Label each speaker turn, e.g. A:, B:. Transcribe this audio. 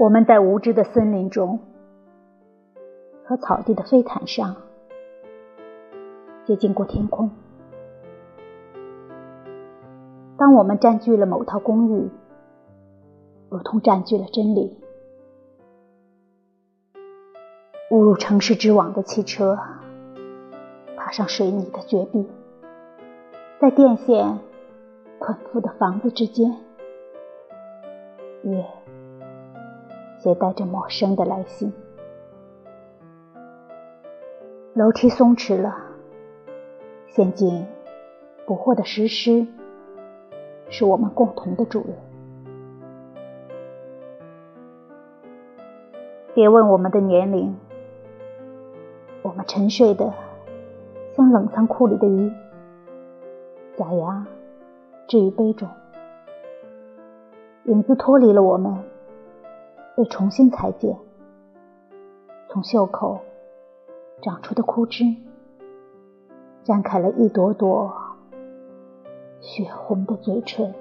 A: 我们在无知的森林中和草地的飞毯上接近过天空。当我们占据了某套公寓，如同占据了真理。误入城市之网的汽车，爬上水泥的绝壁，在电线捆缚的房子之间，夜携带着陌生的来信。楼梯松弛了，陷阱捕获的石狮，是我们共同的主人。别问我们的年龄，我们沉睡的像冷藏库里的鱼，假牙置于杯中，影子脱离了我们，被重新裁剪，从袖口长出的枯枝，绽开了一朵朵血红的嘴唇。